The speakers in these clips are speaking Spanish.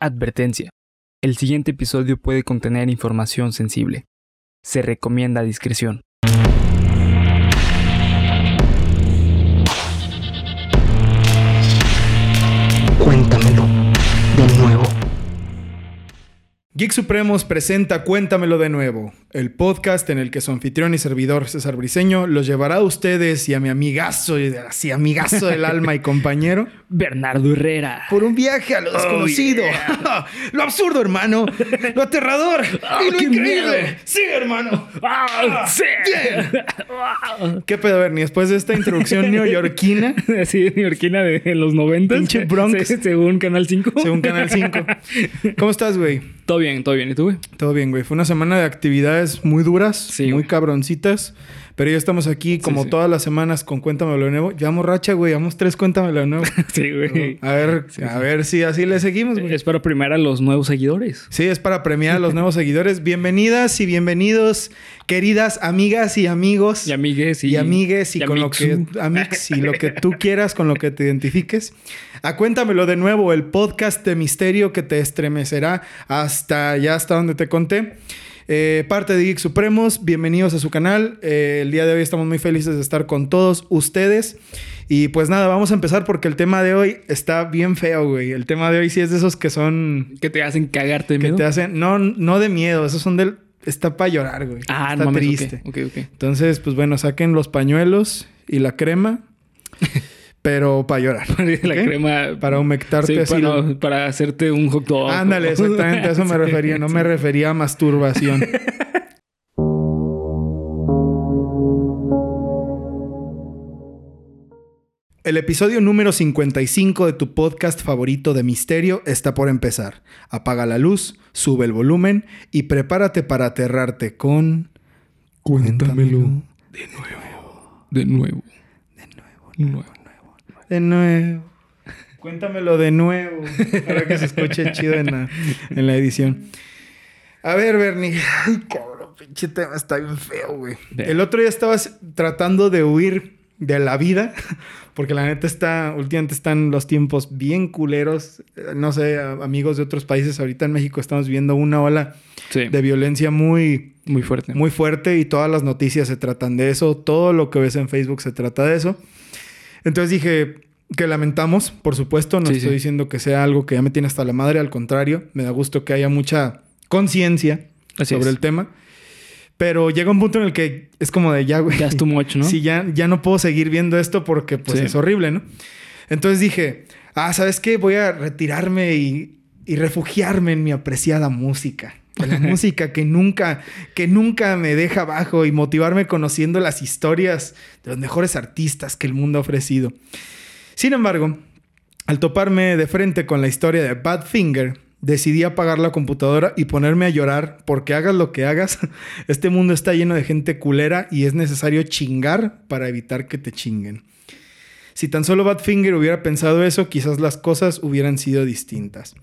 Advertencia. El siguiente episodio puede contener información sensible. Se recomienda discreción. Cuéntamelo de nuevo. Geek Supremos presenta Cuéntamelo de nuevo, el podcast en el que su anfitrión y servidor César Briseño los llevará a ustedes y a mi amigazo, y así amigazo del alma y compañero, Bernardo Herrera. por un viaje a lo desconocido, lo absurdo, hermano, lo aterrador y lo increíble. miedo. Sí, hermano. ¡Ah, sí! Bien. ¿Qué pedo, Bernie? Después de esta introducción neoyorquina, Así, neoyorquina de los 90. Pinche Bronx. según Canal 5. según Canal 5. ¿Cómo estás, güey? Todo bien, todo bien. ¿Y tú, güey? Todo bien, güey. Fue una semana de muy duras, Sí, muy cabroncitas. Pero ya estamos aquí, como sí. todas las semanas, con Cuéntamelo de nuevo. Llevamos racha, güey. Llevamos tres Cuéntamelo de nuevo. Sí, güey. A ver, a ver si así le seguimos, güey. Es para primar a los nuevos seguidores. Sí, es para premiar a los nuevos seguidores. Bienvenidas y bienvenidos, queridas amigas y amigos. Y amigues y... y amigues y, y con lo que amix y lo que tú quieras, con lo que te identifiques. A cuéntamelo de nuevo, el podcast de misterio que te estremecerá hasta ya hasta donde te conté. Eh, parte de Geek Supremos, bienvenidos a su canal. Eh, el día de hoy estamos muy felices de estar con todos ustedes. Y pues nada, vamos a empezar porque el tema de hoy está bien feo, güey. El tema de hoy sí es de esos que son Que te hacen cagarte de que miedo. te hacen no no de miedo, esos son del está para llorar, güey. Ah, está no mames, triste. Ok, ok. ok. Entonces, pues bueno, saquen los pañuelos y la crema, pero para llorar. La crema... Para humectarte Sí, así. para hacerte un hot dog. Ándale, exactamente, a eso me refería. No me refería a masturbación. El episodio número 55 de tu podcast favorito de misterio está por empezar. Apaga la luz, sube el volumen y prepárate para aterrarte con... Cuéntamelo. De nuevo. De nuevo. De nuevo. De nuevo. Cuéntamelo de nuevo. Para que se escuche chido en la, en la edición. A ver, Bernie. Ay, cabrón, pinche tema está bien feo, güey. El otro día estabas tratando de huir de la vida. Porque la neta está... Últimamente están los tiempos bien culeros. Eh, No sé, amigos de otros países. Ahorita en México estamos viendo una ola Sí. de violencia muy Muy fuerte. muy fuerte y todas las noticias se tratan de eso, todo lo que ves en Facebook se trata de eso. Entonces dije que lamentamos, por supuesto, no Sí, estoy sí. diciendo que sea algo que ya me tiene hasta la madre, al contrario, me da gusto que haya mucha conciencia sobre es. el tema. Pero llega un punto en el que es como de ya, güey. Ya es too much, ¿no? Sí, ya, ya no puedo seguir viendo esto porque pues Sí. es horrible, ¿no? Entonces dije, ah, ¿sabes qué? Voy a retirarme y, y refugiarme en mi apreciada música. La música que nunca, que nunca me deja abajo y motivarme conociendo las historias de los mejores artistas que el mundo ha ofrecido. Sin embargo, al toparme de frente con la historia de Badfinger, decidí apagar la computadora y ponerme a llorar porque hagas lo que hagas, este mundo está lleno de gente culera y es necesario chingar para evitar que te chinguen. Si tan solo Badfinger hubiera pensado eso, quizás las cosas hubieran sido distintas.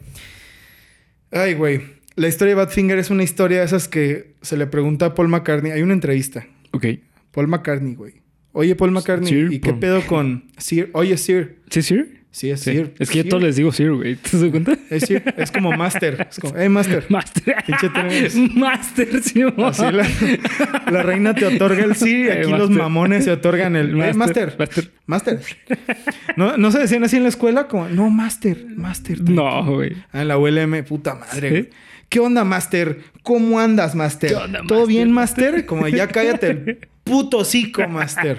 Ay, güey. La historia de Badfinger es una historia de esas que se le pregunta a Paul McCartney. Hay una entrevista. Ok. Paul McCartney, güey. Oye, Paul McCartney, Sir ¿y qué Paul. pedo con Sir? Oye, Sir. ¿Sí, Sir? Sí, es Sí. Sir. Es que yo Sir. todos les digo Sir, güey. ¿Te das cuenta? Es, Sir. Es como Master. Es como, hey, Master. Master. Master, sí. Así la, la reina te otorga el sí, Eh, aquí los mamones se otorgan el "Eh, master. Master. Master. ¿No, ¿No se decían así en la escuela? Como, no, Master, Master. No, güey. Ah, en la ULM, puta madre. ¿Sí? güey. ¿Qué onda, Master? ¿Cómo andas, Master? ¿Qué onda, ¿Todo Master? bien, Master? Como ya cállate el puto hocico, Master.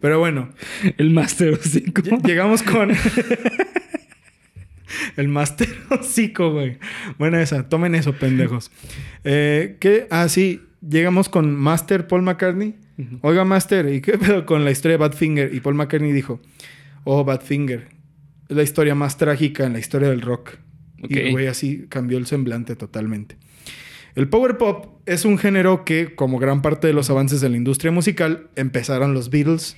Pero bueno, El Master 5. ll- llegamos con... el Master hocico, güey. Bueno, esa. Tomen eso, pendejos. Eh, ¿Qué? Ah, sí. Llegamos con Master Paul McCartney. Oiga, Master, ¿y qué pedo con la historia de Badfinger? Y Paul McCartney dijo, oh, Badfinger, es la historia más trágica en la historia del rock. Y el güey así cambió el semblante totalmente. El power pop es un género que, como gran parte de los avances de la industria musical, empezaron los Beatles.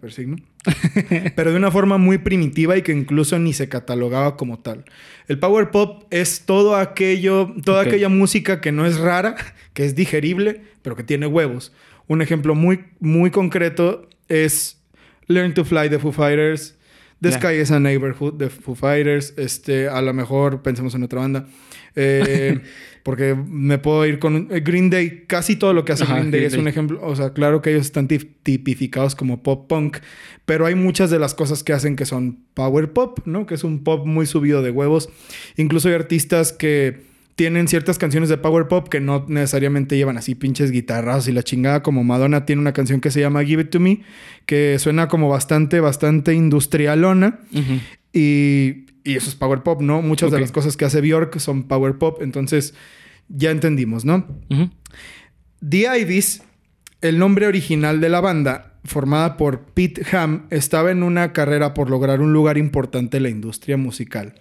Persigno. pero de una forma muy primitiva y que incluso ni se catalogaba como tal. El power pop es todo aquello, toda aquella música que no es rara, que es digerible, pero que tiene huevos. Un ejemplo muy, muy concreto es Learn to Fly de Foo Fighters, The Ya. Sky is a Neighborhood de Foo Fighters. Este, a lo mejor pensemos en otra banda. Eh, porque me puedo ir con eh, Green Day. Casi todo lo que hace Ajá, Green Day Green es un ejemplo. O sea, claro que ellos están tip- tipificados como pop punk. Pero hay muchas de las cosas que hacen que son power pop, ¿no? Que es un pop muy subido de huevos. Incluso hay artistas que tienen ciertas canciones de power pop que no necesariamente llevan así pinches guitarras y la chingada. Como Madonna tiene una canción que se llama Give It To Me, que suena como bastante, bastante industrialona. Y, y eso es power pop, ¿no? Muchas de las cosas que hace Bjork son power pop. Entonces, ya entendimos, ¿no? The Ivies, el nombre original de la banda, formada por Pete Ham, estaba en una carrera por lograr un lugar importante en la industria musical.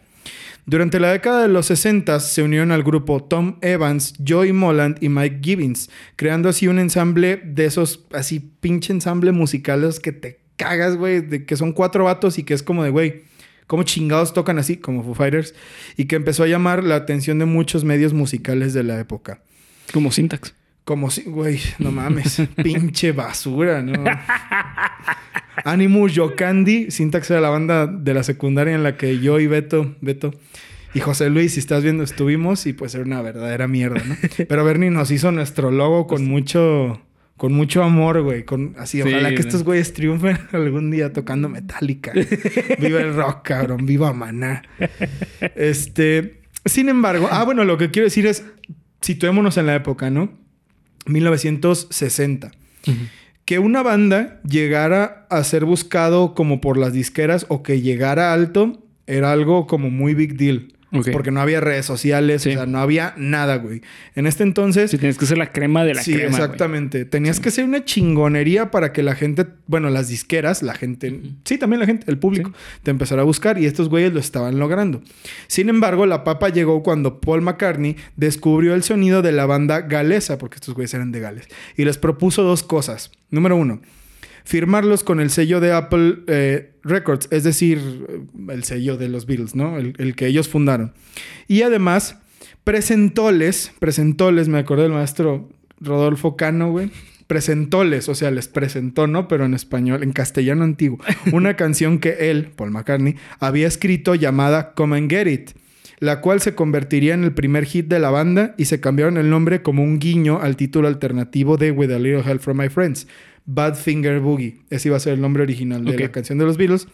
Durante la década de los 60 se unieron al grupo Tom Evans, Joey Molland y Mike Gibbons, creando así un ensamble de esos, así pinche ensamble musicales que te cagas, güey, de que son cuatro vatos y que es como de, güey, ¿cómo chingados tocan así? Como Foo Fighters, y que empezó a llamar la atención de muchos medios musicales de la época. Como Syntax. Como si, güey, no mames, pinche basura, ¿no? Animus Yocandi, Syntax era la banda de la secundaria en la que yo y Beto, Beto y José Luis, si estás viendo, estuvimos y pues era una verdadera mierda, ¿no? Pero Bernie nos hizo nuestro logo con mucho, con mucho amor, güey, con así, Sí, ojalá que estos güeyes triunfen algún día tocando Metallica. Viva el rock, cabrón, viva Maná. Este, sin embargo, ah, bueno, lo que quiero decir es, situémonos en la época, ¿no? 1960. Que una banda llegara a ser buscado como por las disqueras o que llegara alto era algo como muy big deal. Porque no había redes sociales, Sí. o sea, no había nada, güey. En este entonces... Sí, tienes que ser la crema de la sí, crema. güey. exactamente. Tenías que ser una chingonería para que la gente, bueno, las disqueras, la gente, sí, también la gente, el público, te empezara a buscar y estos güeyes lo estaban logrando. Sin embargo, la papa llegó cuando Paul McCartney descubrió el sonido de la banda galesa, porque estos güeyes eran de Gales, y les propuso dos cosas. Número uno, firmarlos con el sello de Apple eh, Records, es decir, el sello de los Beatles, ¿no? El, el que ellos fundaron. Y además, presentóles, presentóles, me acordé del maestro Rodolfo Cano, güey. Presentóles, o sea, les presentó, ¿no? Pero en español, en castellano antiguo, una canción que él, Paul McCartney, había escrito llamada Come and Get It, la cual se convertiría en el primer hit de la banda y se cambiaron el nombre como un guiño al título alternativo de With a Little Help from My Friends, Badfinger Boogie. Ese iba a ser el nombre original de la canción de los Beatles.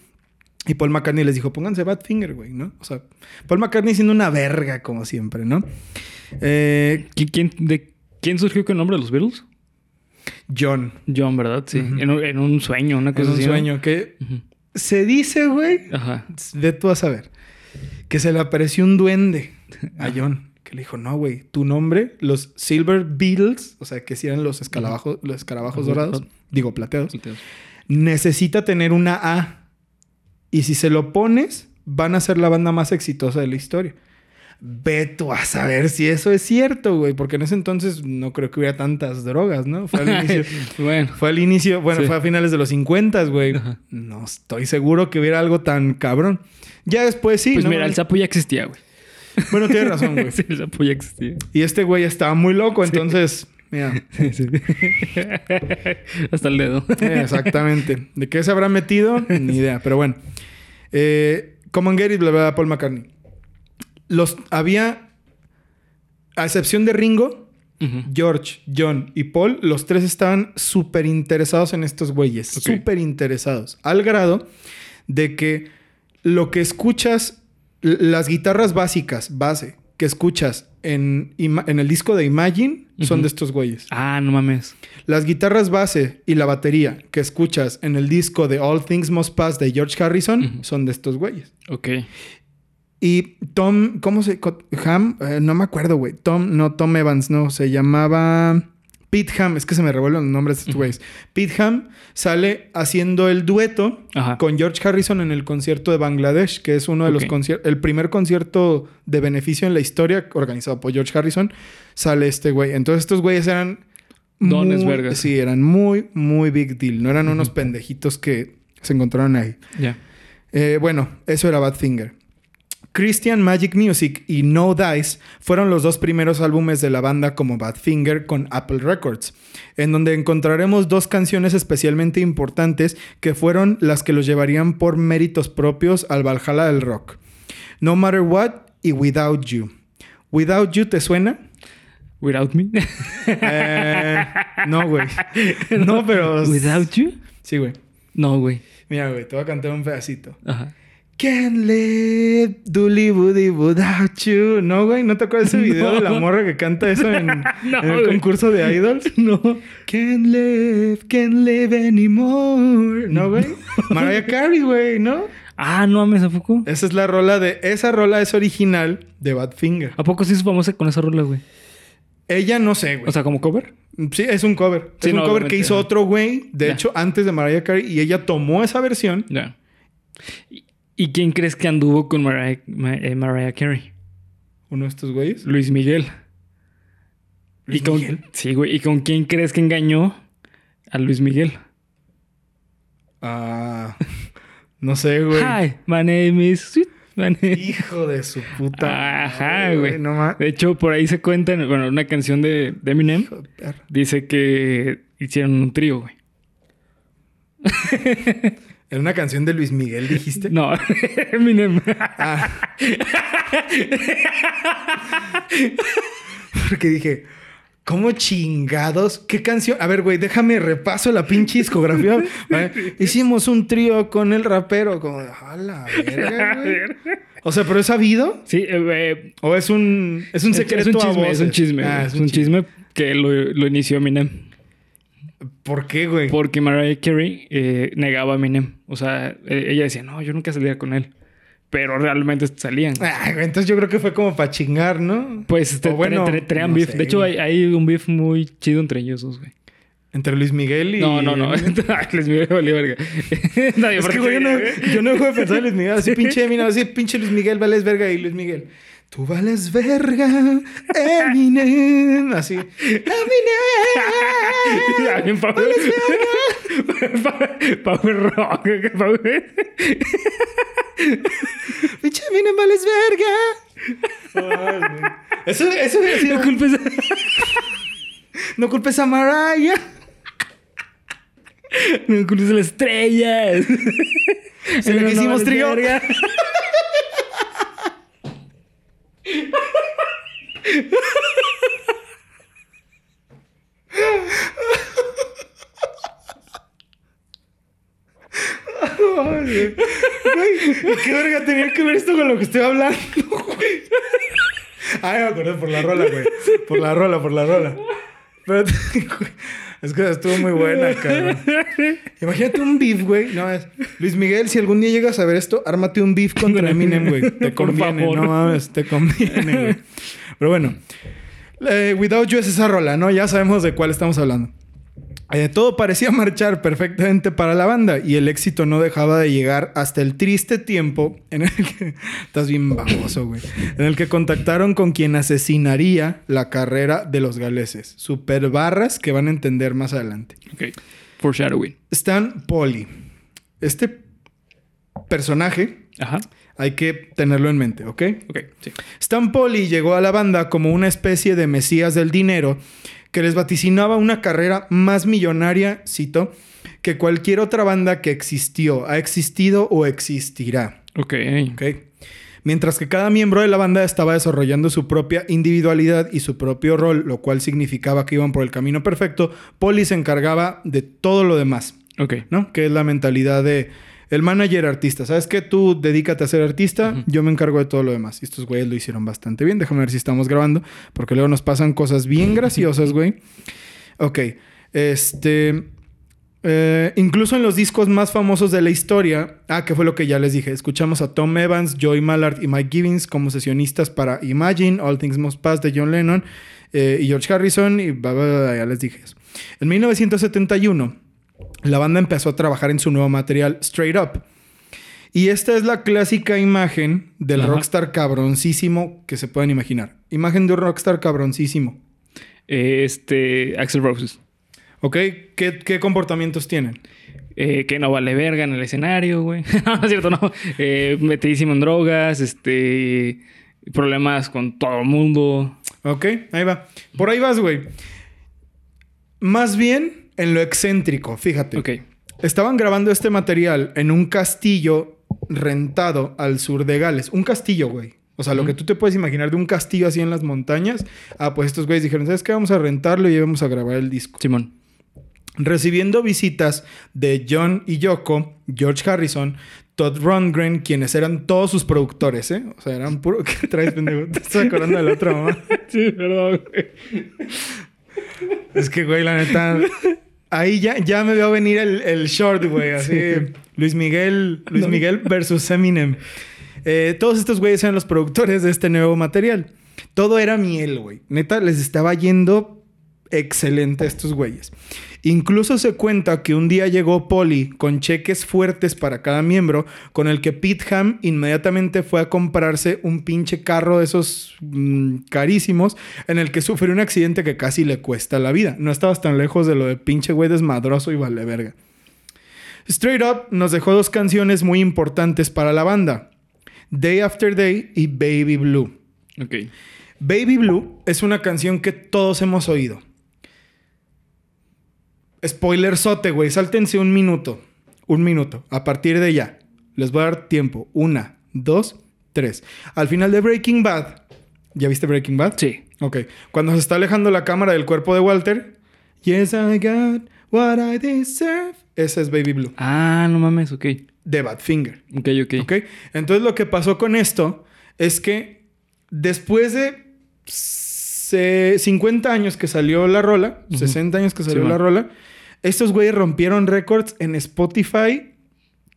Y Paul McCartney les dijo, pónganse Badfinger, güey, ¿no? O sea, Paul McCartney siendo una verga, como siempre, ¿no? Eh, ¿Qui- ¿Quién, de, ¿Quién surgió con el nombre de los Beatles? John. John, ¿verdad? Sí. En, un, en un sueño, una cosa un así. ¿no? sueño que se dice, güey, Ajá. ve tú a saber, que se le apareció un duende a John. Que le dijo, no, güey, tu nombre, los Silver Beatles, o sea, que si eran los escarabajos, los escarabajos dorados, digo, plateados, necesita tener una A. Y si se lo pones, van a ser la banda más exitosa de la historia. Ve tú a saber si eso es cierto, güey. Porque en ese entonces no creo que hubiera tantas drogas, ¿no? Fue al inicio. bueno. fue al inicio, bueno, Sí. fue a finales de los 50, güey. Ajá. No estoy seguro que hubiera algo tan cabrón. Ya después sí, Pues ¿no? mira, el sapo ya existía, güey. Bueno, tienes razón, güey. sí, el sapo ya existía. Y este güey estaba muy loco, entonces, mira. Sí, sí. Hasta el dedo. Exactamente. ¿De qué se habrá metido? Ni idea. Pero bueno. Eh, Common Get It, la verdad, Paul McCartney. Los había, a excepción de Ringo. George, John y Paul, los tres estaban súper interesados en estos güeyes. Súper interesados. Al grado de que lo que escuchas, las guitarras básicas, base, que escuchas en, en el disco de Imagine, son de estos güeyes. Ah, no mames. Las guitarras base y la batería que escuchas en el disco de All Things Must Pass de George Harrison son de estos güeyes. Ok. Y Tom, ¿cómo se? Ham, Eh, no me acuerdo, güey. Tom, no, Tom Evans, no, se llamaba Pete Ham, es que se me revuelven los nombres de estos güeyes. Pete Ham sale haciendo el dueto Ajá. con George Harrison en el concierto de Bangladesh, que es uno de los conciertos, el primer concierto de beneficio en la historia organizado por George Harrison, sale este güey. Entonces estos güeyes eran... Dones vergas. Sí, eran muy, muy big deal. No eran unos pendejitos que se encontraron ahí. Ya. Eh, bueno, eso era Badfinger. Christian Magic Music y No Dice fueron los dos primeros álbumes de la banda como Badfinger con Apple Records, en donde encontraremos dos canciones especialmente importantes que fueron las que los llevarían por méritos propios al Valhalla del rock. No Matter What y Without You. Without You, ¿te suena? Without me. Eh, no, güey. No, pero... Without you? Sí, güey. No, güey. Mira, güey, te voy a cantar un pedacito. Ajá. Can't live, dooley woody without you. No, güey, ¿no te acuerdas ese video No. de la morra que canta eso en, No, en el concurso de idols? No. Can't live, can't live anymore. No, güey. Mariah Carey, güey, ¿no? Ah, no mames, ¿a poco? Esa es la rola de. Esa rola es original de Badfinger. ¿A poco sí es famosa con esa rola, güey? Ella no sé, güey. O sea, como cover. sí, es un cover. Sí, es un cover que hizo otro güey, de hecho, antes de Mariah Carey, y ella tomó esa versión. Ya. ¿Y- ¿Y quién crees que anduvo con Mariah, eh, Mariah Carey? Uno de estos güeyes. Luis Miguel. Luis ¿Y con, Miguel. Sí, güey. ¿Y con quién crees que engañó a Luis Miguel? Ah. No sé, güey. Hi, my name is... Sweet. My name- Hijo de su puta. Ajá, güey. No ma- De hecho, por ahí se cuenta, en- bueno, una canción de, de Eminem dice que hicieron un trío, güey. Era una canción de Luis Miguel, dijiste. No, Eminem. Ah. Porque dije, ¿cómo chingados? ¿Qué canción? A ver, güey, déjame repaso la pinche discografía. Vale. Hicimos un trío con el rapero. Como, a la verga, güey. O sea, ¿pero es sabido? Sí, eh, ¿O es un, es un secreto es un a chisme, es un voces? chisme. Ah, es un chisme que lo, lo inició Eminem. ¿Por qué, güey? Porque Mariah Carey eh, negaba a Eminem. O sea, eh, ella decía, no, yo nunca salía con él. Pero realmente salían. Güey, entonces yo creo que fue como para chingar, ¿no? Pues este, bueno, no beef. sé, de hecho, hay, hay un beef muy chido entre ellos dos, güey. Entre Luis Miguel y... No, no, no. Les me valió verga. Es que, güey, yo no, yo no de pensar en Luis Miguel. Así pinche Eminem, así pinche Luis Miguel, vales verga. Y Luis Miguel, tú vales verga, Eminem. Así, Eminem. bien power, power rock. Power. Pinche Eminem, vales verga. Eso, eso hubiera sido- No culpes a- No culpes a Mariah. no culpes a las estrellas. Se le No, que hicimos vales trío. güey, ¿Qué verga tenía que ver esto con lo que estoy hablando, güey? Ay, me acordé por la rola, güey. Por la rola, por la rola. Pero, es que estuvo muy buena, cabrón. Imagínate un beef, güey. No, es... Luis Miguel, si algún día llegas a ver esto, ármate un beef contra Eminem, güey. Te conviene, no mames, te conviene, güey. Pero bueno. eh, Without You es esa rola, ¿no? Ya sabemos de cuál estamos hablando. Eh, todo parecía marchar perfectamente para la banda y el éxito no dejaba de llegar hasta el triste tiempo en el que... Estás bien baboso, güey. En el que contactaron con quien asesinaría la carrera de los galeses. Super barras que van a entender más adelante. Ok. Foreshadowing. Stan Polly. Este personaje Ajá. hay que tenerlo en mente, ¿ok? Ok, sí. Stan Polly llegó a la banda como una especie de mesías del dinero que les vaticinaba una carrera más millonaria, cito, que cualquier otra banda que existió, ha existido o existirá. Ok. ¿ok? Mientras que cada miembro de la banda estaba desarrollando su propia individualidad y su propio rol, lo cual significaba que iban por el camino perfecto, Polly se encargaba de todo lo demás. Ok. ¿no? Que es la mentalidad de el manager artista. ¿Sabes qué? Tú dedícate a ser artista, yo me encargo de todo lo demás. Y estos güeyes lo hicieron bastante bien. Déjame ver si estamos grabando, porque luego nos pasan cosas bien graciosas, güey. Ok. Este. eh, incluso en los discos más famosos de la historia, ah, que fue lo que ya les dije, escuchamos a Tom Evans, Joey Mallard y Mike Gibbons como sesionistas para Imagine, All Things Must Pass de John Lennon eh, y George Harrison, y bla, bla, bla, ya les dije eso. En 1971, la banda empezó a trabajar en su nuevo material, Straight Up. Y esta es la clásica imagen del Ajá. rockstar cabroncísimo que se pueden imaginar. Imagen de un rockstar cabroncísimo. Eh, Este. Axel Roses. ¿Ok? ¿Qué, qué comportamientos tienen? eh, que no vale verga en el escenario, güey. no, no es cierto, no. Eh, metidísimo en drogas, este. Problemas con todo el mundo. Ok, ahí va. Por ahí vas, güey. Más bien en lo excéntrico, fíjate. Ok. Estaban grabando este material en un castillo rentado al sur de Gales. Un castillo, güey. O sea, lo que tú te puedes imaginar de un castillo así en las montañas. Ah, pues estos güeyes dijeron, ¿sabes qué? Vamos a rentarlo y vamos a grabar el disco. Simón. Recibiendo visitas de John y Yoko, George Harrison, Todd Rundgren, quienes eran todos sus productores, ¿eh? O sea, eran puro... ¿Qué traes, pendejo? Te estás acordando de la otra mamá. Sí, perdón, güey. Es que, güey, la neta... Ahí ya, ya me veo venir el, el short, güey. Así, Luis Miguel... Luis Miguel versus Eminem. Eh, todos estos güeyes eran los productores de este nuevo material. Todo era miel, güey. Neta, les estaba yendo excelente a estos güeyes. Incluso se cuenta que un día llegó Polly con cheques fuertes para cada miembro, con el que Pete Ham inmediatamente fue a comprarse un pinche carro de esos mm, carísimos, en el que sufrió un accidente que casi le cuesta la vida. No estabas tan lejos de lo de pinche güey desmadroso y vale verga. Straight Up nos dejó dos canciones muy importantes para la banda. Day After Day y Baby Blue. Ok. Baby Blue es una canción que todos hemos oído. Spoiler sote, güey. Sáltense un minuto. Un minuto. A partir de ya. Les voy a dar tiempo. Una, dos, tres. Al final de Breaking Bad. ¿Ya viste Breaking Bad? Sí. Ok. Cuando se está alejando la cámara del cuerpo de Walter. Yes, I got what I deserve. Ese es Baby Blue. Ah, no mames, ok. De Badfinger. Ok, ok. ¿Ok? Entonces lo que pasó con esto es que después de se- 50 años que salió la rola, 60 años que salió Sí, la man. rola, estos güeyes rompieron récords en Spotify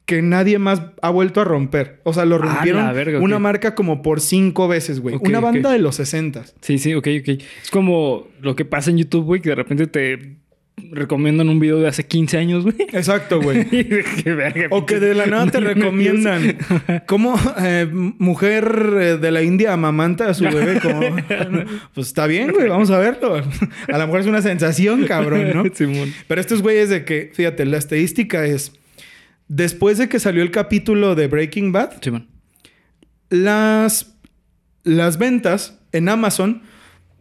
que nadie más ha vuelto a romper. O sea, lo rompieron verga, una marca como por cinco veces, güey. Una banda de los 60. Sí, sí, ok, ok. Es como lo que pasa en YouTube, güey, que de repente te recomiendan un video de hace 15 años, güey. Exacto, güey. O que de la nada te recomiendan cómo eh, mujer eh, de la India amamanta a su bebé. Como, pues está bien, güey, vamos a verlo. A lo mejor es una sensación, cabrón, ¿no? Simón. Pero estos güeyes de que, fíjate, la estadística es, después de que salió el capítulo de Breaking Bad, Simón. las, las ventas en Amazon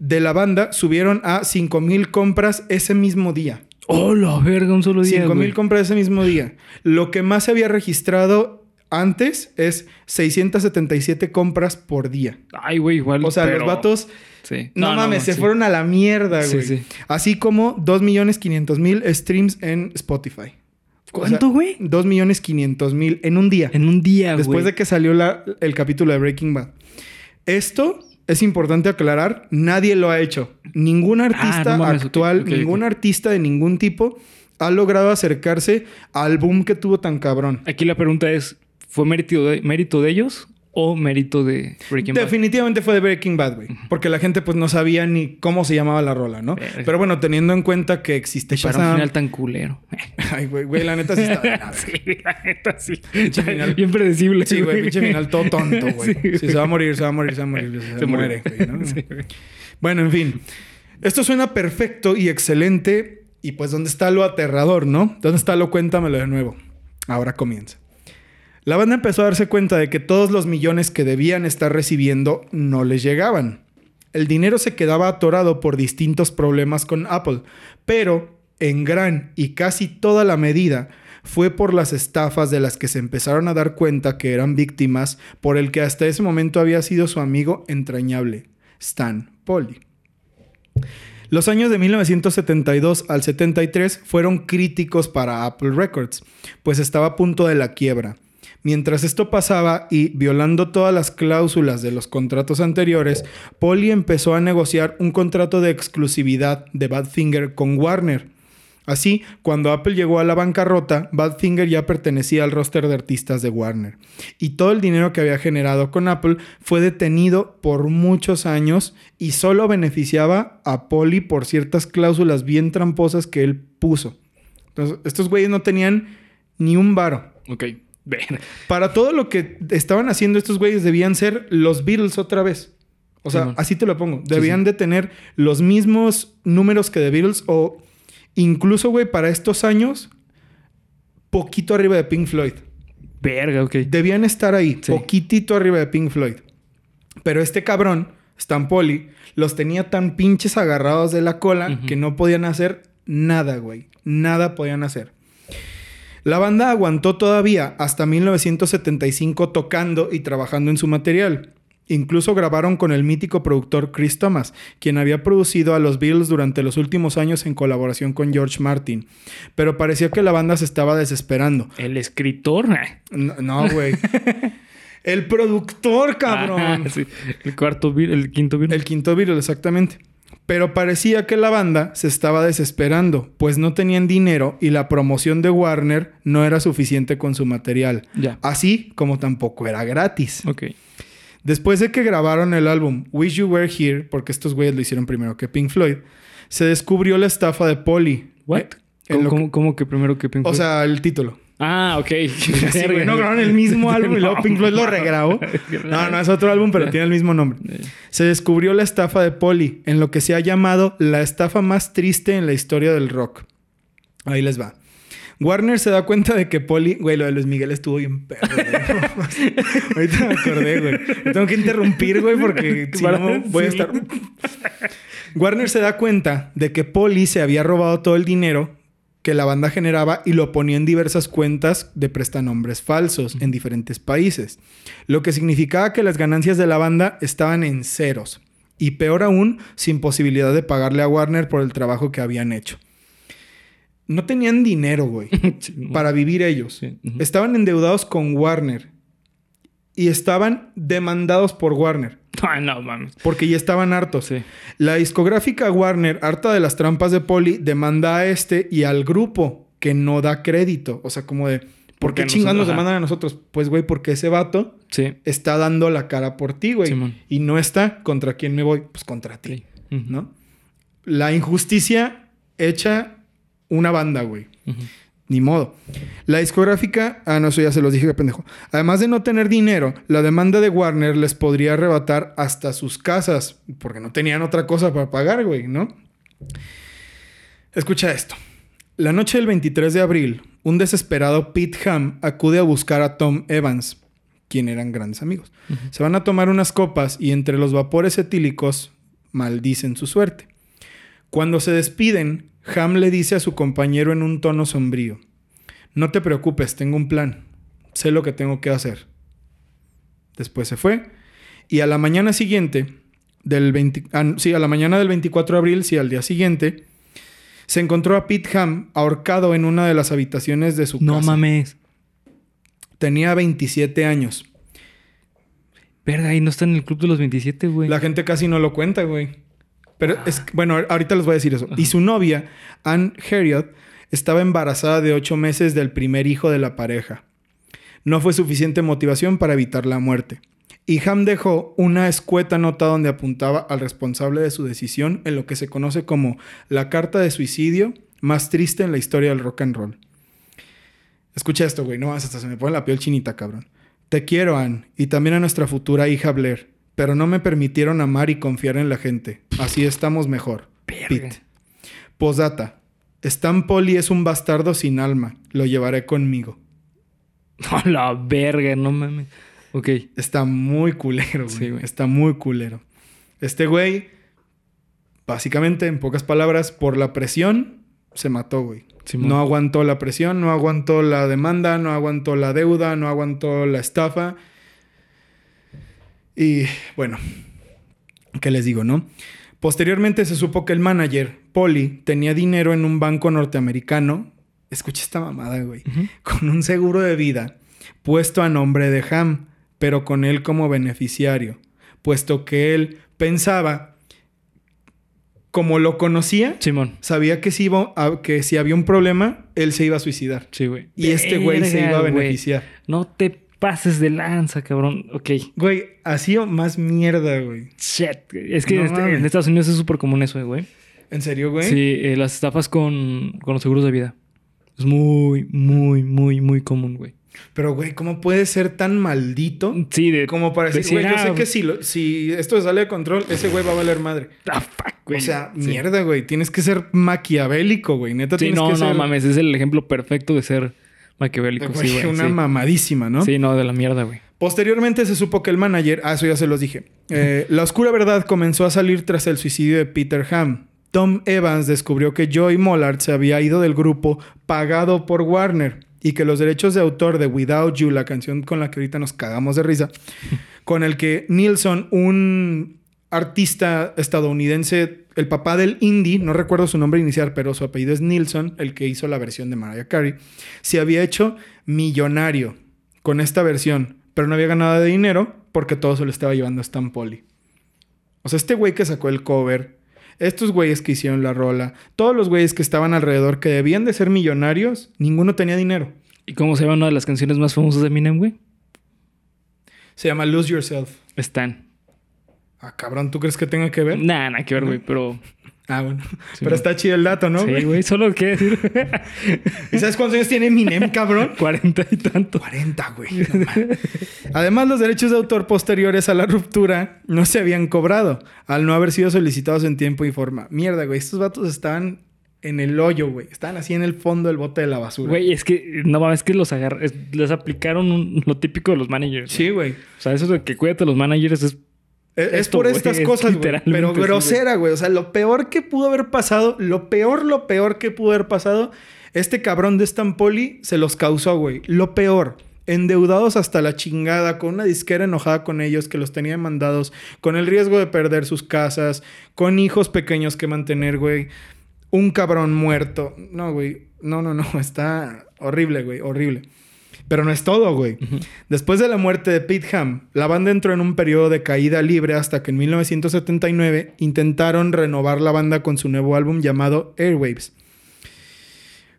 de la banda subieron a 5.000 compras ese mismo día. Oh, la verga, un solo día. 5 güey. mil compras ese mismo día. Lo que más se había registrado antes es 677 compras por día. Ay, güey, igual. O sea, pero- los vatos, Sí. no, mames, no, se sí. fueron a la mierda, güey. sí. Así como 2.500.000 streams en Spotify. ¿Cuánto, güey? 2.500.000 en un día. En un día, güey. Después de que salió la- el capítulo de Breaking Bad. Esto es importante aclarar, nadie lo ha hecho. Ningún artista Ah, no mames, ok, actual, ningún artista de ningún tipo ha logrado acercarse al boom que tuvo tan cabrón. Aquí la pregunta es: ¿fue mérito de, mérito de ellos o mérito de Breaking Bad? Definitivamente fue de Breaking Bad, güey. Porque la gente pues no sabía ni cómo se llamaba la rola, ¿no? Verga. Pero bueno, teniendo en cuenta que existe Para un Shazam... final tan culero. Ay, güey, güey, la neta sí está... nada. sí, la neta sí. final. Bien predecible. Sí, güey, pinche final todo tonto, güey. Sí, se va a morir, se va a morir, se va a morir. Se, Se muere, murió. güey, ¿no? Sí, güey. Bueno, en fin. Esto suena perfecto y excelente. Y pues, ¿dónde está lo aterrador, no? ¿Dónde está lo cuéntamelo de nuevo? Ahora comienza. La banda empezó a darse cuenta de que todos los millones que debían estar recibiendo no les llegaban. El dinero se quedaba atorado por distintos problemas con Apple, pero en gran y casi toda la medida fue por las estafas de las que se empezaron a dar cuenta que eran víctimas por el que hasta ese momento había sido su amigo entrañable, Stan Polly. Los años de 1972 al 73 fueron críticos para Apple Records, pues estaba a punto de la quiebra. Mientras esto pasaba y violando todas las cláusulas de los contratos anteriores, Polly empezó a negociar un contrato de exclusividad de Badfinger con Warner. Así, cuando Apple llegó a la bancarrota, Badfinger ya pertenecía al roster de artistas de Warner. Y todo el dinero que había generado con Apple fue detenido por muchos años y solo beneficiaba a Polly por ciertas cláusulas bien tramposas que él puso. Entonces, estos güeyes no tenían ni un varo. Ok. Para todo lo que estaban haciendo estos güeyes debían ser los Beatles otra vez. O sea, así te lo pongo. Debían de tener los mismos números que The Beatles o incluso, güey, para estos años poquito arriba de Pink Floyd. Verga, ok. Debían estar ahí, poquitito arriba de Pink Floyd. Pero este cabrón, Stan Poli, los tenía tan pinches agarrados de la cola que no podían hacer nada, güey. Nada podían hacer. La banda aguantó todavía hasta 1975 tocando y trabajando en su material. Incluso grabaron con el mítico productor Chris Thomas, quien había producido a los Beatles durante los últimos años en colaboración con George Martin. Pero parecía que la banda se estaba desesperando. El escritor. No, no, güey. el productor, cabrón. Ah, sí. El cuarto el quinto virus. El quinto virus, exactamente. Pero parecía que la banda se estaba desesperando, pues no tenían dinero y la promoción de Warner no era suficiente con su material. Así como tampoco era gratis. Ok. Después de que grabaron el álbum Wish You Were Here, porque estos güeyes lo hicieron primero que Pink Floyd, se descubrió la estafa de Polly. ¿What? Eh, ¿Cómo, que- cómo- cómo que primero que Pink o Floyd? sea, el título. Ah, ok. Sí, güey, no grabaron el mismo álbum y luego Pink Floyd lo regrabó. No, no, es otro álbum, pero tiene el mismo nombre. Se descubrió la estafa de Polly, en lo que se ha llamado la estafa más triste en la historia del rock. Ahí les va. Warner se da cuenta de que Polly, güey, lo de Luis Miguel estuvo bien perro, güey. Ahorita me acordé, güey. Me tengo que interrumpir, güey, porque si no voy a estar. Warner se da cuenta de que Polly se había robado todo el dinero que la banda generaba y lo ponía en diversas cuentas de prestanombres falsos en diferentes países, lo que significaba que las ganancias de la banda estaban en ceros y peor aún, sin posibilidad de pagarle a Warner por el trabajo que habían hecho. No tenían dinero, güey, Sí, para vivir ellos. Sí. Estaban endeudados con Warner y estaban demandados por Warner Ay, no mames. porque ya estaban hartos. Sí. La discográfica Warner, harta de las trampas de Polly, demanda a este y al grupo que no da crédito. O sea, como de, ¿por qué chingados nos demandan a nosotros? Pues, güey, porque ese vato Sí. está dando la cara por ti, güey. Simón. y no está contra quién me voy, pues contra ti, Sí. ¿no? La injusticia hecha una banda, güey. Ni modo. La discográfica, ah, no, eso ya se los dije, qué pendejo. Además de no tener dinero, la demanda de Warner les podría arrebatar hasta sus casas, porque no tenían otra cosa para pagar, güey, ¿no? Escucha esto. La noche del 23 de abril, un desesperado Pete Ham acude a buscar a Tom Evans, quien eran grandes amigos. Se van a tomar unas copas y entre los vapores etílicos maldicen su suerte. Cuando se despiden, Ham le dice a su compañero en un tono sombrío, No te preocupes, tengo un plan. Sé lo que tengo que hacer. Después se fue y a la mañana siguiente, del 20 ah, sí, a la mañana del 24 de abril, sí, al día siguiente, se encontró a Pete Ham ahorcado en una de las habitaciones de su No casa. mames. Tenía 27 años. Verga, ahí no está en el club de los 27, güey. La gente casi no lo cuenta, güey. Pero es bueno, ahorita les voy a decir eso. Y su novia, Anne Harriot, estaba embarazada de ocho meses del primer hijo de la pareja. No fue suficiente motivación para evitar la muerte. Y Ham dejó una escueta nota donde apuntaba al responsable de su decisión en lo que se conoce como la carta de suicidio más triste en la historia del rock and roll. Escucha esto, güey. No hasta se me pone la piel chinita, cabrón. Te quiero, Anne, y también a nuestra futura hija Blair, pero no me permitieron amar y confiar en la gente. Así estamos mejor. Pete. Postdata. Stan Polly es un bastardo sin alma. Lo llevaré conmigo. A la verga, no mames. Ok. Está muy culero, güey. Sí, güey. Está muy culero. Este güey, básicamente, en pocas palabras, por la presión, se mató, güey. Simón. No aguantó la presión, no aguantó la demanda, no aguantó la deuda, no aguantó la estafa. Y bueno, ¿qué les digo, no? Posteriormente se supo que el manager, Polly, tenía dinero en un banco norteamericano. Escucha esta mamada, güey. Con un seguro de vida puesto a nombre de Ham, pero con él como beneficiario, puesto que él pensaba, como lo conocía, Simón. sabía que si, iba a- que si había un problema, él se iba a suicidar. Sí, güey. Y este güey se iba a beneficiar. No te pases de lanza, cabrón. Ok. Güey, ha sido más mierda, güey. Shit. Es que No este- en Estados Unidos es súper común eso, eh, güey. ¿En serio, güey? Sí, eh, las estafas con, con los seguros de vida. Es muy, muy, muy, muy común, güey. Pero, güey, ¿cómo puede ser tan maldito Sí, de... como para decir, güey, yo sé ah, que si, lo- si esto sale de control, ese güey va a valer madre? Ah, fuck, güey. O sea, Sí. mierda, güey. Tienes que ser maquiavélico, güey. Neta, Sí, tienes no, que no ser... mames. Es el ejemplo perfecto de ser Maquiavélico, sí, güey. una sí. mamadísima, ¿no? Sí, no, de la mierda, güey. Posteriormente se supo que el manager, ah, eso ya se los dije. Eh, la oscura verdad comenzó a salir tras el suicidio de Peter Ham. Tom Evans descubrió que Joey Mollard se había ido del grupo pagado por Warner y que los derechos de autor de Without You, la canción con la que ahorita nos cagamos de risa, con el que Nilsson, un artista estadounidense, el papá del indie, no recuerdo su nombre inicial, pero su apellido es Nilsson, el que hizo la versión de Mariah Carey, se había hecho millonario con esta versión, pero no había ganado de dinero porque todo se lo estaba llevando a Stan Polly. O sea, este güey que sacó el cover, estos güeyes que hicieron la rola, todos los güeyes que estaban alrededor que debían de ser millonarios, ninguno tenía dinero. ¿Y cómo se llama una de las canciones más famosas de Eminem, güey? Se llama Lose Yourself. Stan. Ah, cabrón, ¿tú crees que tenga que ver? Nah, nada que ver, güey, pero... Ah, bueno. Sí, Pero no. está chido el dato, ¿no? Sí, güey? solo qué decir. ¿Y sabes cuántos años tiene Eminem, cabrón? Cuarenta y tanto. 40, güey. No. Además, los derechos de autor posteriores a la ruptura no se habían cobrado al no haber sido solicitados en tiempo y forma. Mierda, güey. Estos vatos estaban en el hoyo, güey. Estaban así en el fondo del bote de la basura. Güey, es que no mames, que los agar... es- les aplicaron un- lo típico de los managers. Sí, güey. O sea, eso de que cuídate los managers es... Es, Esto, por estas es cosas, güey. literalmente Pero grosera, güey. O sea, lo peor que pudo haber pasado, lo peor, lo peor que pudo haber pasado, este cabrón de Stampoli se los causó, güey. Lo peor. Endeudados hasta la chingada, con una disquera enojada con ellos, que los tenía demandados, con el riesgo de perder sus casas, con hijos pequeños que mantener, güey. Un cabrón muerto. No, güey. No, no, no. Está horrible, güey. Horrible. Pero no es todo, güey. Después de la muerte de Pete Ham, la banda entró en un periodo de caída libre hasta que en 1979 intentaron renovar la banda con su nuevo álbum llamado Airwaves.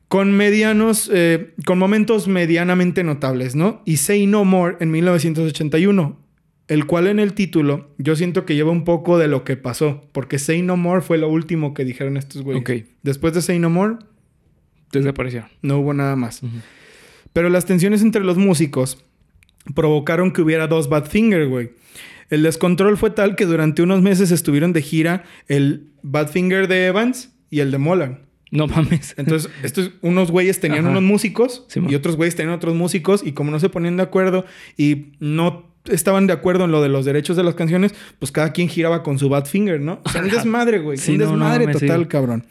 Con medianos, eh, con momentos medianamente notables, ¿no? Y Say No More en 1981, el cual en el título yo siento que lleva un poco de lo que pasó, porque Say No More fue lo último que dijeron estos güeyes. Después de Say No More, Desaparecieron. no hubo nada más. Pero las tensiones entre los músicos provocaron que hubiera dos Badfinger, güey. El descontrol fue tal que durante unos meses estuvieron de gira el Badfinger de Evans y el de Molan. No mames. Entonces, estos unos güeyes tenían Ajá. unos músicos Sí, y otros güeyes tenían otros músicos y como no se ponían de acuerdo y no estaban de acuerdo en lo de los derechos de las canciones, pues cada quien giraba con su Badfinger, ¿no? O sea, un desmadre, güey. Sí, un no, desmadre total, cabrón.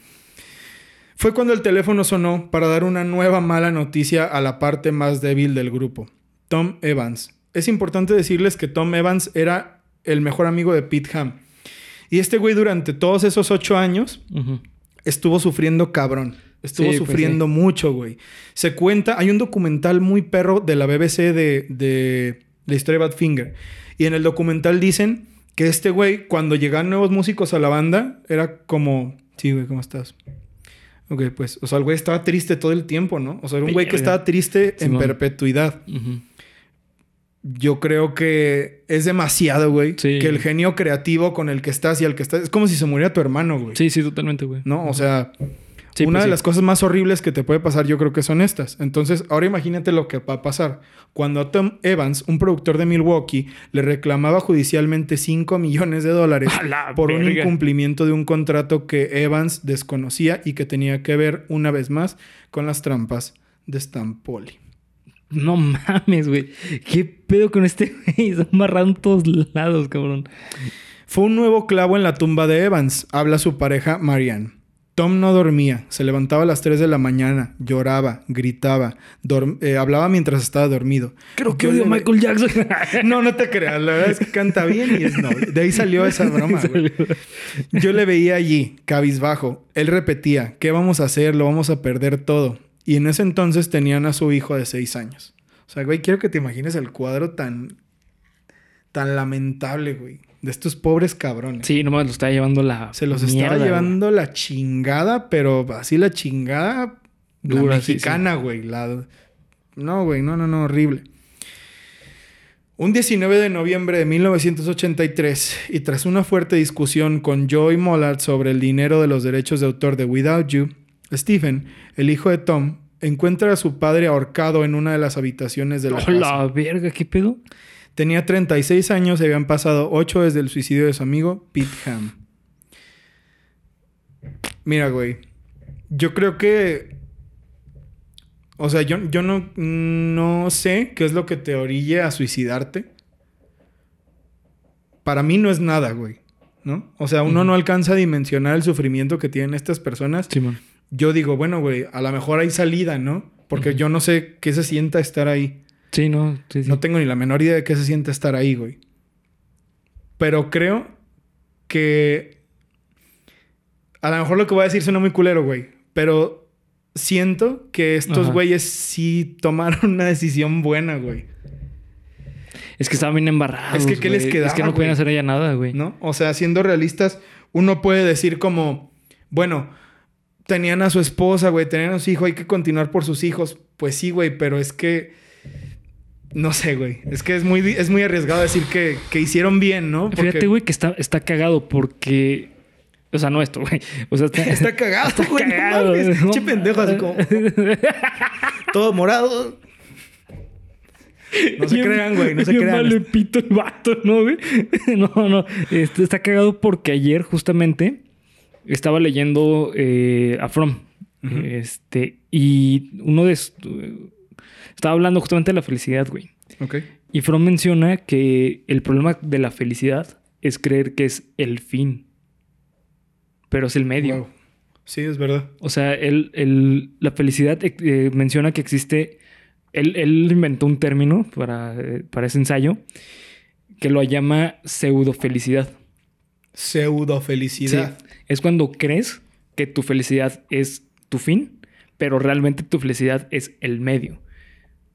Fue cuando el teléfono sonó para dar una nueva mala noticia a la parte más débil del grupo, Tom Evans. Es importante decirles que Tom Evans era el mejor amigo de Pete Ham. Y este güey durante todos esos ocho años estuvo sufriendo cabrón. Estuvo Sí, pues sufriendo mucho, güey. Se cuenta, hay un documental muy perro de la BBC de, de la historia de Badfinger. Y en el documental dicen que este güey, cuando llegaban nuevos músicos a la banda, era como, sí, güey, ¿cómo estás? Ok, pues, o sea, el güey estaba triste todo el tiempo, ¿no? O sea, era un güey que estaba triste en perpetuidad. Yo creo que es demasiado, güey. Sí. Que el genio creativo con el que estás y al que estás... Es como si se muriera tu hermano, güey. Sí, sí, totalmente, güey. ¿No? O sea... Sí, Una pues de sí. las cosas más horribles que te puede pasar, yo creo que son estas. Entonces, ahora imagínate lo que va a pasar. Cuando a Tom Evans, un productor de Milwaukee, le reclamaba judicialmente 5 millones de dólares por un incumplimiento de un contrato que Evans desconocía y que tenía que ver, una vez más, con las trampas de Stan Polly. No mames, güey. ¿Qué pedo con este güey? Está amarrado en todos lados, cabrón. Fue un nuevo clavo en la tumba de Evans, habla su pareja Marianne. Tom no dormía, se levantaba a las 3 de la mañana, lloraba, gritaba, eh, hablaba mientras estaba dormido. Creo que odio a Michael Jackson. No, no te creas, la verdad es que canta bien y es no. De ahí salió esa broma, güey. Yo le veía allí, cabizbajo. Él repetía, ¿qué vamos a hacer? Lo vamos a perder todo. Y en ese entonces tenían a su hijo de 6 años. O sea, güey, quiero que te imagines el cuadro tan, tan lamentable, güey. De estos pobres cabrones. Sí, nomás lo está llevando la. Se los mierda, estaba güey. llevando la chingada, pero así la chingada la sí, mexicana, güey. La... No, güey, no, no, no, horrible. Un 19 de noviembre de 1983, y tras una fuerte discusión con Joey Mollard sobre el dinero de los derechos de autor de Without You, Stephen, el hijo de Tom, encuentra a su padre ahorcado en una de las habitaciones de la ¡Oh, casa. la verga! ¿Qué pedo? Tenía 36 años y habían pasado 8 desde el suicidio de su amigo Pete Ham. Mira, güey. Yo creo que O sea, yo, yo no, no sé qué es lo que te orille a suicidarte. Para mí no es nada, güey. ¿No? O sea, uno no alcanza a dimensionar el sufrimiento que tienen estas personas. Yo digo, bueno, güey, a lo mejor hay salida, ¿no? Porque yo no sé qué se sienta estar ahí. Sí, no, sí, sí. No tengo ni la menor idea de qué se siente estar ahí, güey. Pero creo que. A lo mejor lo que voy a decir suena muy culero, güey. Pero siento que estos Ajá. güeyes sí tomaron una decisión buena, güey. Es que estaban bien embarrados. Es que, ¿qué les quedaba, Es que no podían güey? hacer ya nada, güey. ¿No? O sea, siendo realistas, uno puede decir como, bueno, tenían a su esposa, güey, tenían a su hijo, hay que continuar por sus hijos. Pues sí, güey, pero es que. No sé, güey. Es que es muy, es muy arriesgado decir que, que hicieron bien, ¿no? Porque Fíjate, güey, que está, está cagado porque. O sea, no esto, güey. O sea, está, Está cagado, Está güey. cagado. Pinche pendejo, así como. Todo morado. No se Bien- crean, güey. No se crean. vale pito el vato, ¿no, güey? No, no. Este, está cagado porque ayer, justamente, estaba leyendo eh, a From. Este, y uno de. Estaba hablando justamente de la felicidad, güey. Ok. Y From menciona que el problema de la felicidad es creer que es el fin, pero es el medio. Wow. Sí, es verdad. O sea, él, él- la felicidad eh, eh, menciona que existe. Él, él inventó un término para, eh, para ese ensayo que lo llama pseudofelicidad. Pseudo Sí. felicidad. Es cuando crees que tu felicidad es tu fin, pero realmente tu felicidad es el medio.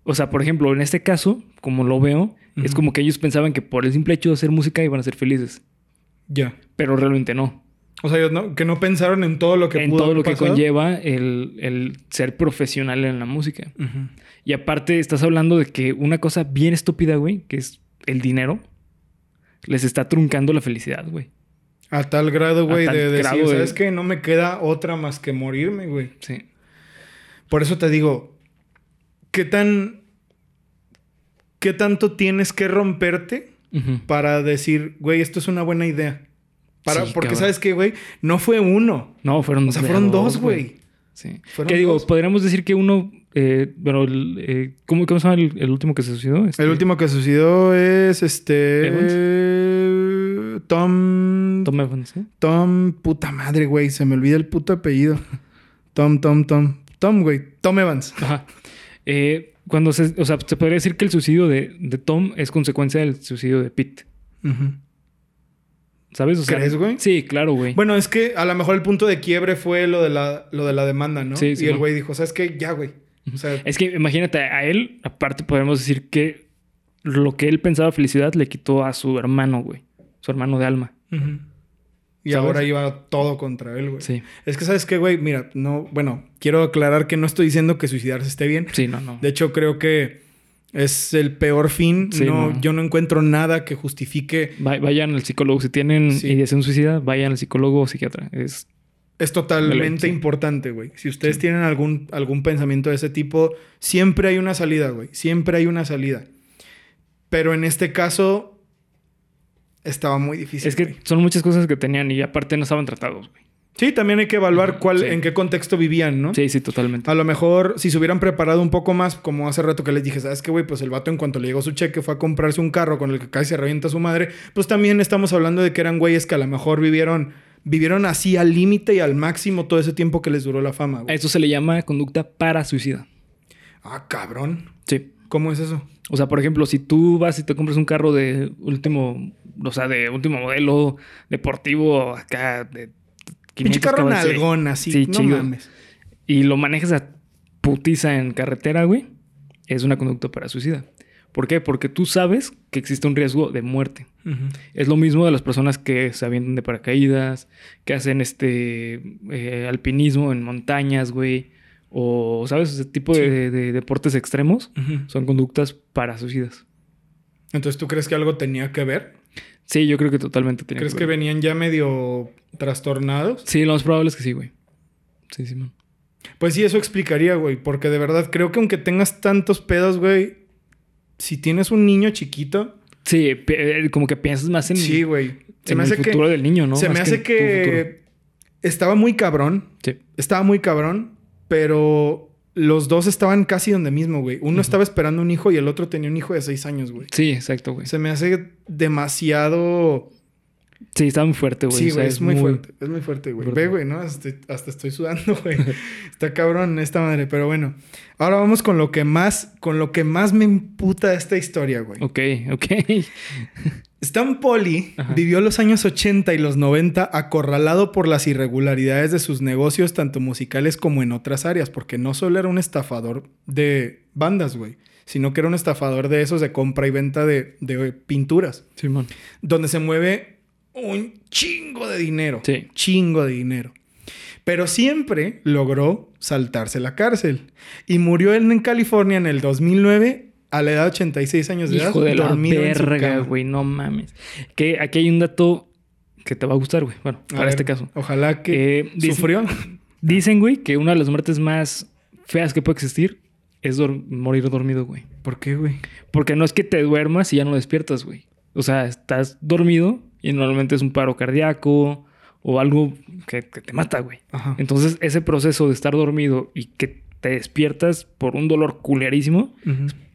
O sea, por ejemplo, en este caso, como lo veo, es como que ellos pensaban que por el simple hecho de hacer música iban a ser felices, Ya. pero realmente no. O sea, ellos no- que no pensaron en todo lo que en pudo todo lo que conlleva el, el ser profesional en la música. Y aparte, estás hablando de que una cosa bien estúpida, güey, que es el dinero, les está truncando la felicidad, güey. A tal grado, güey, de decir, de- ¿sabes qué? No me queda otra más que morirme, güey. Sí. Por eso te digo, ¿qué tan... ¿Qué tanto tienes que romperte para decir, güey, esto es una buena idea? Para, Sí, porque, cabrón. ¿sabes qué, güey? No fue uno. No, fueron O sea, fueron dos, güey. Sí. ¿Qué digo? dos. Podríamos decir que uno. Eh, eh, ¿cómo, ¿cómo se llama el, el último que se suicidó? Este, El último que sucedió es este... Tom... Tom Evans, ¿eh? Tom... Puta madre, güey. Se me olvida el puto apellido. Tom, Tom, Tom. Tom, güey. Tom Evans. Ajá. Eh, cuando se. O sea, se podría decir que el suicidio de, de Tom es consecuencia del suicidio de Pete. ¿Sabes? O sea, ¿Crees, güey? Sí, claro, güey. Bueno, es que a lo mejor el punto de quiebre fue lo de la, lo de la demanda, ¿no? Sí, sí, y el güey dijo, ¿sabes qué? Ya, güey. O sea, Es que imagínate, a él, aparte podemos decir que lo que él pensaba felicidad le quitó a su hermano, güey. Su hermano de alma. ujú. Y ¿Sabes? ahora iba todo contra él, güey. Sí. Es que, ¿sabes qué, güey? Mira, no... Bueno, quiero aclarar que no estoy diciendo que suicidarse esté bien. Sí, no, no. De hecho, creo que es el peor fin. Sí, no, no. Yo no encuentro nada que justifique... Va- Vayan al psicólogo. Si tienen Sí. ideación suicida, vayan al psicólogo o psiquiatra. Es Es totalmente importante, güey. Si ustedes tienen algún, algún pensamiento de ese tipo, siempre hay una salida, güey. Siempre hay una salida. Pero en este caso, estaba muy difícil. Es que güey. son muchas cosas que tenían y aparte no estaban tratados, güey. Sí, también hay que evaluar cuál, Sí. en qué contexto vivían, ¿no? Sí, sí, totalmente. A lo mejor, si se hubieran preparado un poco más, como hace rato que les dije, ¿sabes qué, güey? Pues el vato, en cuanto le llegó su cheque, fue a comprarse un carro con el que casi se revienta su madre. Pues también estamos hablando de que eran güeyes que a lo mejor vivieron, vivieron así al límite y al máximo todo ese tiempo que les duró la fama, A güey. eso se le llama conducta para suicida. Ah, cabrón. Sí. ¿Cómo es eso? O sea, por ejemplo, si tú vas y te compras un carro de último, o sea, de último modelo, deportivo, acá, de 500 Pinche carro nalgón así. Sí, no chido. mames. y lo manejas a putiza en carretera, güey, es una conducta para suicida. ¿Por qué? Porque tú sabes que existe un riesgo de muerte. Es lo mismo de las personas que se avientan de paracaídas, que hacen este eh, alpinismo en montañas, güey, o, ¿sabes? Ese tipo Sí. de, de deportes extremos son conductas para suicidas. Entonces, ¿tú crees que algo tenía que ver? Sí, yo creo que totalmente tiene ¿Crees que venían ya medio trastornados? Sí, lo más probable es que sí, güey. Sí, sí, man. Pues sí, eso explicaría, güey. Porque de verdad creo que aunque tengas tantos pedos, güey, si tienes un niño chiquito, Sí, eh, como que piensas más en, sí, güey. Se en me el hace que. futuro del niño, ¿no? se me hace futuro. que estaba muy cabrón. Sí. Estaba muy cabrón, pero los dos estaban casi donde mismo, güey. Uno estaba esperando un hijo y el otro tenía un hijo de seis años, güey. Sí, exacto, güey. Se me hace demasiado... Sí, está muy fuerte, güey. Sí, O sea, güey, es, muy fuerte. Es muy fuerte, güey. Ve, güey, ¿no? Hasta, hasta estoy sudando, güey. Está cabrón esta madre. Pero bueno, ahora vamos con lo que más, con lo que más me imputa esta historia, güey. Ok, ok. Stan Polly Ajá. vivió los años 80 y los 90 acorralado por las irregularidades de sus negocios, tanto musicales como en otras áreas, porque no solo era un estafador de bandas, güey, sino que era un estafador de esos de compra y venta de, de pinturas, Simón. donde se mueve un chingo de dinero. Sí. Chingo de dinero. Pero siempre logró saltarse la cárcel. Y murió él en California en el 2009 a la edad de 86 años de edad. Hijo de la dormido verga, güey. No mames. Que aquí hay un dato que te va a gustar, güey. Bueno, A para ver, este caso. Ojalá que Eh, sufrió. Dicen, güey, que una de las muertes más feas que puede existir es dor- morir dormido, güey. ¿Por qué, güey? Porque no es que te duermas y ya no despiertas, güey. O sea, estás dormido y normalmente es un paro cardíaco o algo que, que te mata, güey. Ajá. Entonces, ese proceso de estar dormido y que te despiertas por un dolor culerísimo,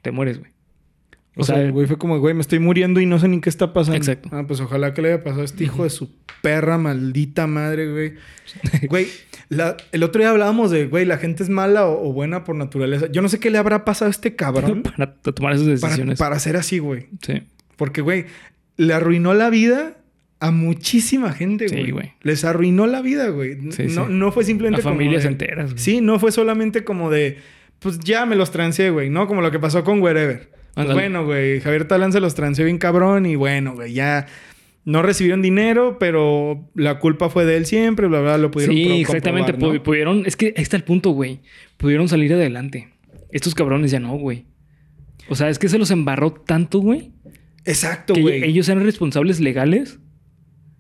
te mueres, güey. O, sea, el güey fue como, güey, me estoy muriendo y no sé ni qué está pasando. Exacto. Ah, pues ojalá que le haya pasado a este hijo de su perra maldita madre, güey. Güey, la- el otro día hablábamos de, güey, la gente es mala o, o buena por naturaleza. Yo no sé qué le habrá pasado a este cabrón para tomar esas para, decisiones. para ser así, güey. Sí. Porque, güey, le arruinó la vida a muchísima gente, Sí, güey. Les arruinó la vida, güey. Sí, no, sí. no fue A simplemente como familias de- enteras, güey. Sí, no fue solamente como de, pues ya me los transeé, güey, ¿no? Como lo que pasó con Wherever. Pues bueno, güey, Javier Talán se los transeó bien cabrón y bueno, güey, ya no recibieron dinero, pero la culpa fue de él siempre, bla, bla, lo pudieron Sí, exactamente. Pudieron, es que ahí está el punto, güey. Pudieron salir adelante. Estos cabrones ya no, güey. O sea, es que se los embarró tanto, güey. Exacto, güey. ellos eran responsables legales.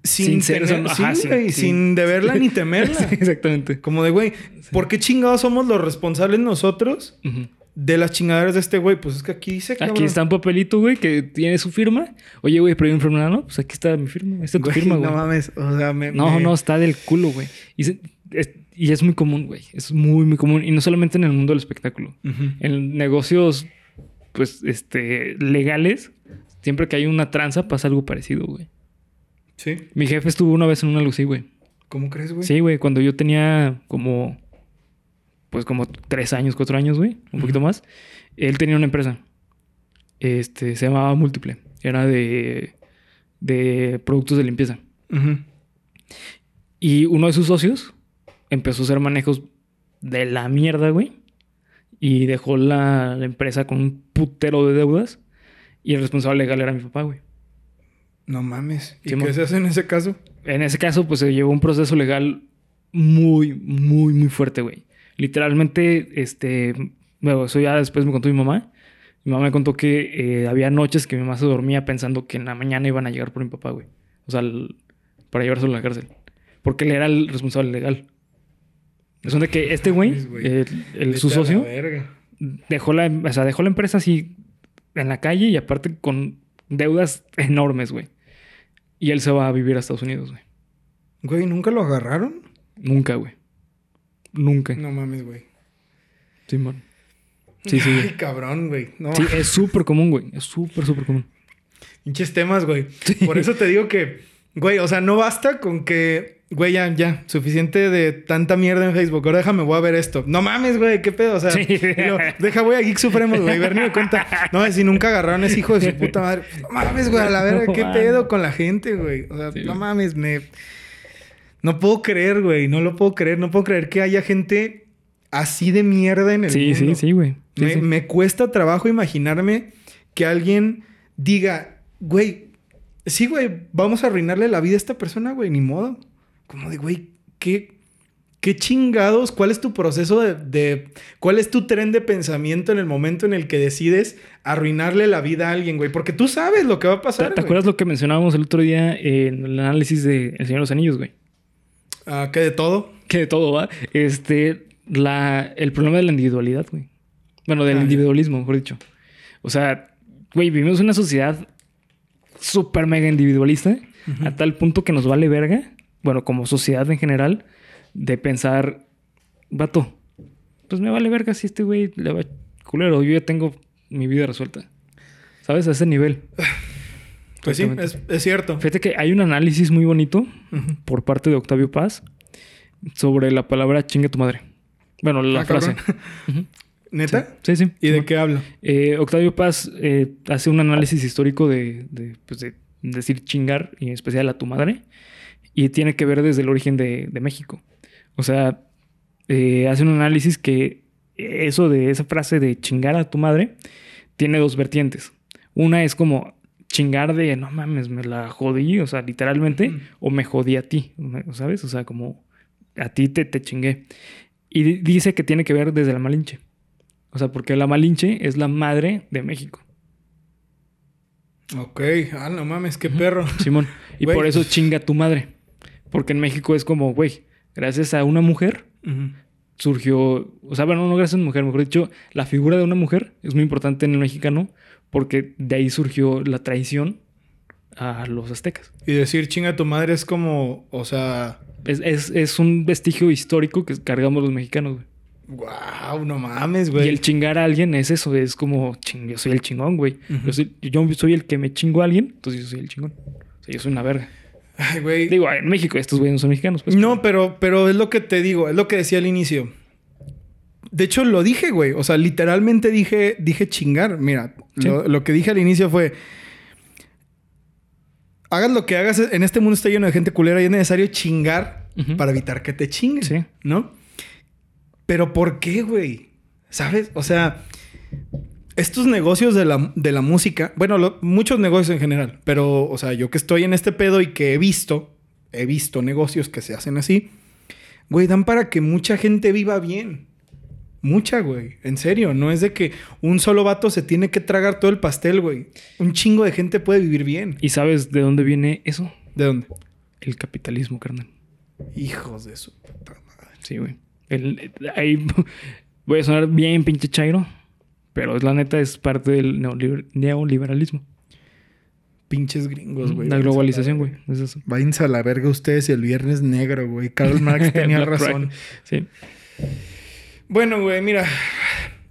Sin, sin ser tener- sí, ajá, sin- deberla ni temerla. Exactamente. Como de, güey, ¿por qué chingados somos los responsables nosotros de las chingaderas de este güey? Pues es que aquí dice, cabrón. Aquí está un papelito, güey, que tiene su firma. Oye, güey, pero hay una enfermedad, ¿no? Pues aquí está mi firma. Esta es tu firma, güey. No mames, o sea, me... No, me- no, está del culo, güey. Y, se- es, y es muy común, güey. Es muy, muy común. Y no solamente en el mundo del espectáculo. En negocios, pues, este, legales, siempre que hay una tranza pasa algo parecido, güey. Sí. Mi jefe estuvo una vez en una así, güey. ¿Cómo crees, güey? Sí, güey, cuando yo tenía como, pues como tres años, cuatro años, güey, un poquito más. Él tenía una empresa. Este, se llamaba Múltiple. Era de, de productos de limpieza. Y uno de sus socios empezó a hacer manejos de la mierda, güey. Y dejó la, la empresa con un putero de deudas. Y el responsable legal era mi papá, güey. No mames. ¿Y Sí, qué se hace en ese caso? En ese caso, pues se llevó un proceso legal muy, muy, muy fuerte, güey. Literalmente, este, bueno, eso ya después me contó mi mamá. Mi mamá me contó que eh, había noches que mi mamá se dormía pensando que en la mañana iban a llegar por mi papá, güey. O sea, el- para llevárselo a la cárcel. Porque él era el responsable legal. Es donde que este güey, el, el- su socio, dejó la, o sea, dejó la empresa así en la calle y aparte con deudas enormes, güey. Y él se va a vivir a Estados Unidos, güey. Güey, ¿nunca lo agarraron? Nunca, güey. Nunca. No mames, güey. Sí, man. Sí, sí, Ay, cabrón, güey. No, Sí, es súper común, güey. Es súper, súper común. pinches temas, güey. Por eso te digo que, güey, o sea, no basta con que, güey, ya, ya, suficiente de tanta mierda en Facebook. Ahora déjame, voy a ver esto. No mames, güey, qué pedo. O sea, Sí. deja, voy a Geek Supremos, güey. Ver ni me cuenta. No, si nunca agarraron a ese hijo de su puta madre. No mames, güey, a la verga, No qué pedo con la gente, güey. O sea, Sí, no güey. mames, me. No puedo creer, güey. No lo puedo creer. No puedo creer que haya gente así de mierda en el Sí, mundo. sí, sí, güey. Sí, me, sí. me cuesta trabajo imaginarme que alguien diga, güey, sí, güey, vamos a arruinarle la vida a esta persona, güey, ni modo. Como de, güey, ¿qué, qué chingados? ¿Cuál es tu proceso de, de- ¿Cuál es tu tren de pensamiento en el momento en el que decides arruinarle la vida a alguien, güey? Porque tú sabes lo que va a ¿Te, pasar. te acuerdas lo que mencionábamos el otro día en el análisis de El Señor de los Anillos, güey? Ah, ¿Qué de todo? Que de todo va. Este, la, el problema de la individualidad, güey. Bueno, del Ah, individualismo, mejor dicho. O sea, güey, vivimos una sociedad súper mega individualista a tal punto que nos vale verga, bueno, como sociedad en general, de pensar, vato, pues me vale verga si este güey le va culero. Yo ya tengo mi vida resuelta. ¿Sabes? A ese nivel. Pues sí, es, es cierto. Fíjate que hay un análisis muy bonito por parte de Octavio Paz sobre la palabra chingue tu madre. Bueno, la Ah, frase. ¿Neta? Sí, sí. ¿Y de qué habla? Eh, Octavio Paz eh, hace un análisis histórico de, de, pues, de decir chingar, y en especial a tu madre, y tiene que ver desde el origen de, de México. O sea, eh, hace un análisis que eso de esa frase de chingar a tu madre tiene dos vertientes. Una es como chingar de no mames, me la jodí, o sea, literalmente, Mm. o me jodí a ti, ¿sabes? O sea, como a ti te, te chingué. Y di- dice que tiene que ver desde la Malinche. O sea, porque la Malinche es la madre de México. Ok. Ah, no mames, qué perro. Simón. Y por eso chinga tu madre. Porque en México es como, güey, gracias a una mujer surgió, o sea, bueno, no gracias a una mujer, mejor dicho, la figura de una mujer es muy importante en el mexicano porque de ahí surgió la traición a los aztecas. Y decir chinga tu madre es como, o sea, Es, es- es un vestigio histórico que cargamos los mexicanos, güey. wow, no mames, Y güey. el chingar a alguien es eso, es como, ching, yo soy el chingón, güey. Yo, soy, yo soy el que me chingo a alguien, entonces yo soy el chingón. O sea, yo soy una verga. Ay, güey. Digo, en México estos güeyes no son mexicanos, pues. No, pero, pero es lo que te digo, es lo que decía al inicio. De hecho, lo dije, güey. O sea, literalmente dije, dije chingar. Mira, Sí. lo, lo que dije al inicio fue. Hagas lo que hagas, en este mundo está lleno de gente culera y es necesario chingar para evitar que te chinguen. Sí. ¿No? Pero ¿por qué, güey? ¿Sabes? O sea, estos negocios de la, de la música, bueno, lo- muchos negocios en general, pero, o sea, yo que estoy en este pedo y que he visto, he visto negocios que se hacen así, güey, dan para que mucha gente viva bien. Mucha, güey. En serio, no es de que un solo vato se tiene que tragar todo el pastel, güey. Un chingo de gente puede vivir bien. ¿Y sabes de dónde viene eso? ¿De dónde? El capitalismo, carnal. Hijos de su puta madre. Sí, güey. El- ahí voy a sonar bien pinche chairo, pero la neta es parte del neoliber- neoliberalismo. Pinches gringos, güey. la globalización, güey. Es eso. Váyanse a la verga ustedes y el viernes negro, güey. Karl Marx tenía razón. Sí. Bueno, güey, mira.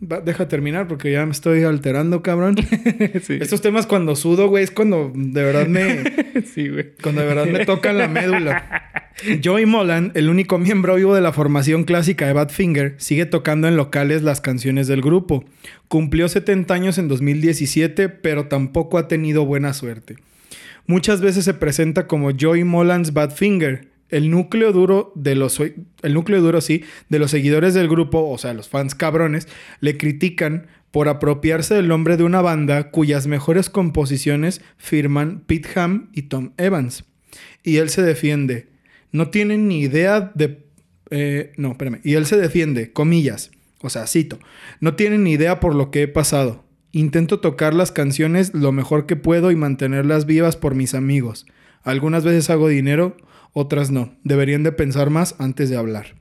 Va- deja terminar porque ya me estoy alterando, cabrón. sí. Estos temas cuando sudo, güey, es cuando de verdad me... sí, güey. Cuando de verdad me tocan la médula. Joey Molan, el único miembro vivo de la formación clásica de Badfinger, sigue tocando en locales las canciones del grupo. Cumplió 70 años en 2017, pero tampoco ha tenido buena suerte. Muchas veces se presenta como Joey Molan's Badfinger. El núcleo duro de los el núcleo duro sí de los seguidores del grupo, o sea, los fans cabrones, le critican por apropiarse del nombre de una banda cuyas mejores composiciones firman Pete Ham y Tom Evans. Y él se defiende. No tienen ni idea de... eh, no, espérame. Y él se defiende, comillas. O sea, cito. No tienen ni idea por lo que he pasado. Intento tocar las canciones lo mejor que puedo y mantenerlas vivas por mis amigos. Algunas veces hago dinero, otras no. Deberían de pensar más antes de hablar.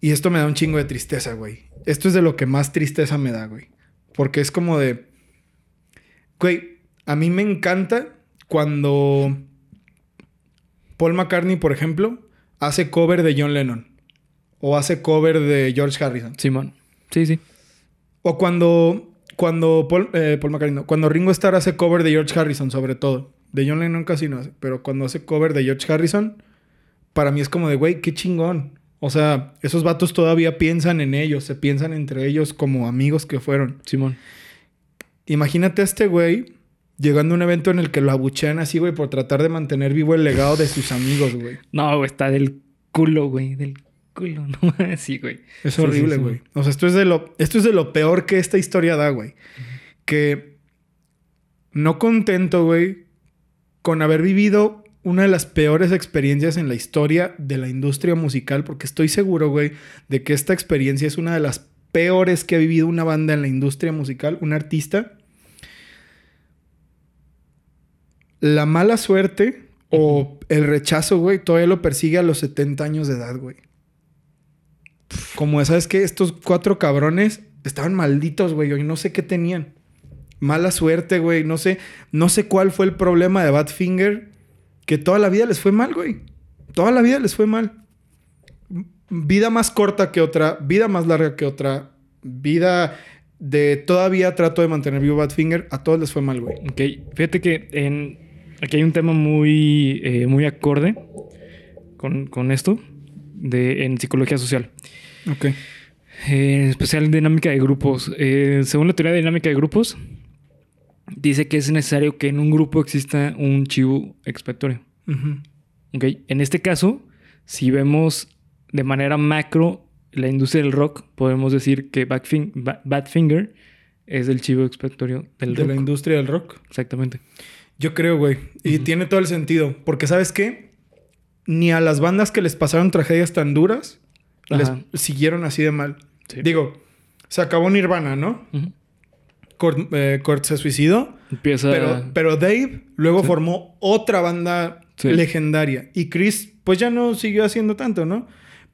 Y esto me da un chingo de tristeza, güey. Esto es de lo que más tristeza me da, güey. Porque es como de... Güey, a mí me encanta cuando Paul McCartney, por ejemplo, hace cover de John Lennon. O hace cover de George Harrison. Simón. Sí, sí. O cuando, cuando Paul, eh, Paul McCartney, no, cuando Ringo Starr hace cover de George Harrison, sobre todo. De John Lennon casi no hace, pero cuando hace cover de George Harrison, para mí es como de, güey, qué chingón. O sea, esos vatos todavía piensan en ellos, se piensan entre ellos como amigos que fueron. Simón. Imagínate a este güey llegando a un evento en el que lo abuchean así, güey, por tratar de mantener vivo el legado de sus amigos, güey. No, güey, está del culo, güey. Del culo, no mames. Sí, güey. Es horrible, sí, sí. güey. O sea, esto es de lo, esto es de lo peor que esta historia da, güey. Que no contento, güey, con haber vivido una de las peores experiencias en la historia de la industria musical, porque estoy seguro, güey, de que esta experiencia es una de las peores que ha vivido una banda en la industria musical, un artista. La mala suerte o el rechazo, güey, todavía lo persigue a los 70 años de edad, güey. Como sabes que estos cuatro cabrones estaban malditos, güey, y no sé qué tenían. Mala suerte, güey, no sé, no sé cuál fue el problema de Badfinger, que toda la vida les fue mal, güey. Toda la vida les fue mal. vida más corta que otra, vida más larga que otra, vida de todavía trato de mantener vivo Badfinger, a todos les fue mal, güey. Ok, fíjate que en, aquí hay un tema muy, eh, muy acorde con, con esto de, en psicología social. Ok. Eh, en especial dinámica de grupos. Eh, según la teoría de dinámica de grupos, dice que es necesario que en un grupo exista un chivo expiatorio. Ujú. Ok, en este caso, si vemos de manera macro la industria del rock, podemos decir que Badfin- Ba- Badfinger es el chivo expiatorio del De rock. la industria del rock. Exactamente. Yo creo, güey. Y tiene todo el sentido. Porque, ¿sabes qué? Ni a las bandas que les pasaron tragedias tan duras les siguieron así de mal. Sí. Digo, se acabó Nirvana, ¿no? Ujú. Kurt, eh, Kurt se suicidó. Empieza. Pero, pero Dave luego formó otra banda Sí. legendaria. Y Chris, pues ya no siguió haciendo tanto, ¿no?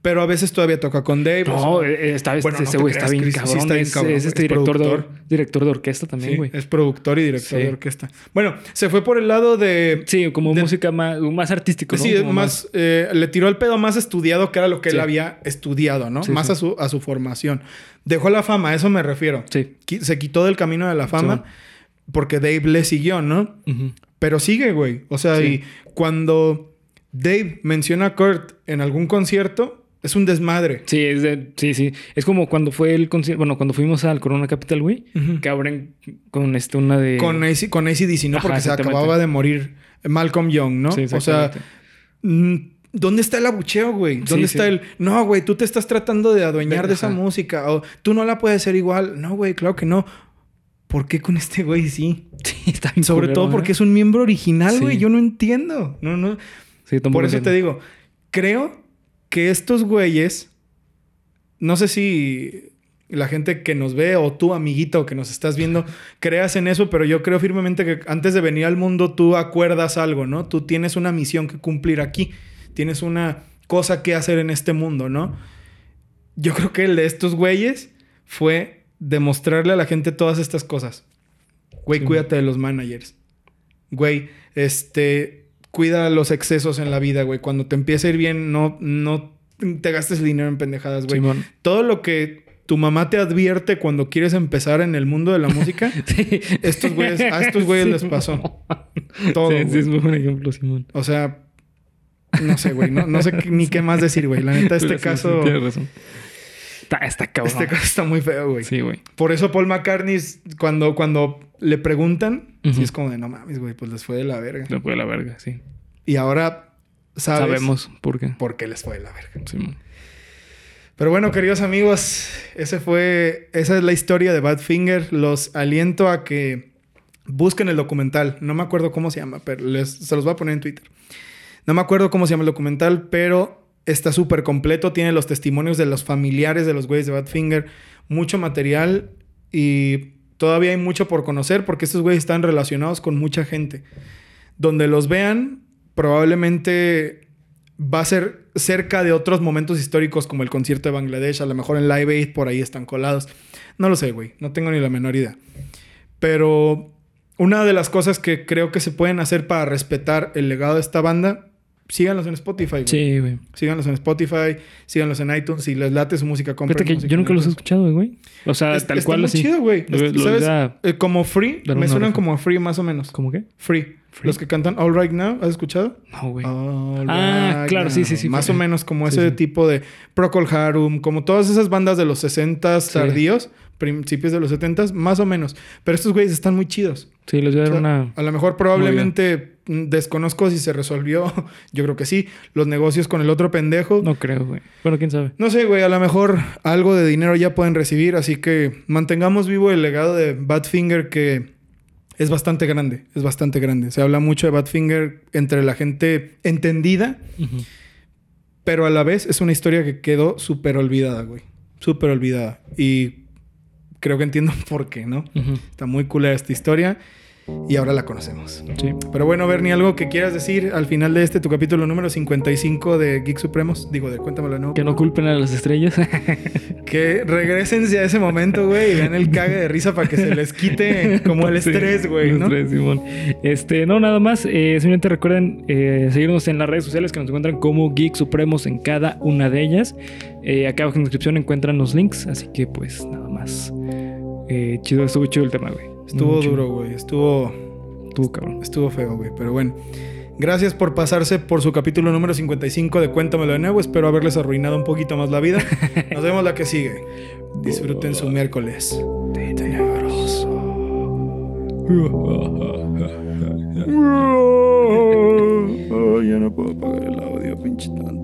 Pero a veces todavía toca con Dave. no, o sea, eh, esta vez bueno, no ese te güey está bien Chris, sí cabrón. está bien es, cabrón, es este es director de, director de orquesta también, sí, güey. es productor y director Sí. de orquesta. Bueno, se fue por el lado de. Sí, como de- música más, más artístico, ¿no? Sí, Como más, eh, le tiró el pedo más estudiado que era lo que Sí. él había estudiado, ¿no? Sí, más sí. A, su, a su formación. Dejó la fama, a eso me refiero. Sí. Se quitó del camino de la fama porque Dave le siguió, ¿no? Pero sigue, güey. O sea, Sí. y cuando Dave menciona a Kurt en algún concierto, es un desmadre. Sí, es de- sí, sí. Es como cuando fue el concierto, bueno, cuando fuimos al Corona Capital, güey, que abren con este una de Con, AC, con ACDC, ¿no? Ajá, Porque se acababa de morir Malcolm Young, ¿no? Sí, o sea, mm, ¿dónde está el abucheo, güey? ¿Dónde Sí, está sí. el... No, güey, tú te estás tratando de adueñar De- de esa música. O tú no la puedes hacer igual. No, güey, claro que no. ¿Por qué con este güey sí? Sí, está bien Sobre todo porque es un miembro original, güey. Sí. Yo no entiendo. No, no. Sí, Por eso te digo, creo que estos güeyes, no sé si la gente que nos ve o tú, amiguito, que nos estás viendo, creas en eso, pero yo creo firmemente que antes de venir al mundo tú acuerdas algo, ¿no? Tú tienes una misión que cumplir aquí, tienes una cosa que hacer en este mundo, ¿no? Yo creo que el de estos güeyes fue demostrarle a la gente todas estas cosas. Güey, Sí. cuídate de los managers. Güey, este, cuida los excesos en la vida, güey. Cuando te empiece a ir bien, no, no te gastes el dinero en pendejadas, güey. Simón. Todo lo que tu mamá te advierte cuando quieres empezar en el mundo de la música, Sí. estos güeyes, a estos güeyes les pasó. Todo, Sí, sí, es muy buen ejemplo, Simón. O sea, no sé, güey. No, no sé ni qué más decir, güey. La neta, este Sí, sí, caso... tienes razón. Está, está cabrón. Este caso está muy feo, güey. Sí, güey. Por eso Paul McCartney, cuando, cuando le preguntan, sí es como de, no mames, güey, pues les fue de la verga. Le fue de la verga, sí. Y ahora sabes Sabemos por qué. por qué les fue de la verga. Simón. Pero bueno, queridos amigos, ese fue, esa es la historia de Badfinger. Los aliento a que busquen el documental. No me acuerdo cómo se llama, pero les, se los voy a poner en Twitter. No me acuerdo cómo se llama el documental, pero está súper completo. Tiene los testimonios de los familiares de los güeyes de Badfinger. Mucho material y todavía hay mucho por conocer porque estos güeyes están relacionados con mucha gente. Donde los vean, probablemente va a ser cerca de otros momentos históricos como el concierto de Bangladesh. A lo mejor en Live Aid por ahí están colados. No lo sé, güey. No tengo ni la menor idea. Pero una de las cosas que creo que se pueden hacer para respetar el legado de esta banda, síganlos en Spotify. güey. Sí, güey. Síganlos en Spotify, síganlos en iTunes. Si les late su música, compren que música yo nunca los he escuchado, güey. O sea, Es- tal está cual muy así. chido, güey. ¿Sabes? Eh, como Free, me suenan como a Free más o menos. ¿Cómo qué? Free. Free. Los que cantan All Right Now, ¿has escuchado? No, güey. All Ah, Right claro, sí, sí, sí, Más o menos como sí, ese sí. tipo de Procol Harum, como todas esas bandas de los 60s Sí. tardíos, principios de los 70s, más o menos. Pero estos güeyes están muy chidos. Sí, les voy a O dar sea, una. A lo mejor probablemente desconozco si se resolvió, yo creo que sí, los negocios con el otro pendejo. No. No creo, güey. Bueno, quién sabe. sé, güey, a lo mejor algo de dinero ya pueden recibir, así que mantengamos vivo el legado de Badfinger que es bastante grande, es bastante grande. Se habla mucho de Badfinger entre la gente entendida, Ujú. pero a la vez es una historia que quedó súper olvidada, güey. Súper olvidada. Y creo que entiendo por qué, ¿no? Ujú. Está muy cool esta historia. Y ahora la conocemos. Sí. Pero bueno, Bernie, algo que quieras decir al final de este, tu capítulo número 55 de Geek Supremos. Digo, de Cuéntamelo nuevo. Que no culpen a las estrellas. Que regresense a ese momento, güey, y vean el cague de risa para que se les quite como el estrés, güey, el ¿no? estrés, Simón. Este, no, nada más. Eh, simplemente recuerden eh, seguirnos en las redes sociales que nos encuentran como Geek Supremos en cada una de ellas. Eh, acá abajo en la descripción encuentran los links. Así que, pues, nada más. Chido, estuvo chido el tema, güey. Estuvo duro, güey. Estuvo, Estuvo cabrón. estuvo feo, güey. Pero bueno. Gracias por pasarse por su capítulo número 55 de Cuéntamelo de nuevo. Espero haberles arruinado un poquito más la vida. Nos vemos la que sigue. Disfruten su miércoles. ya no puedo apagar el audio, pinche tanto.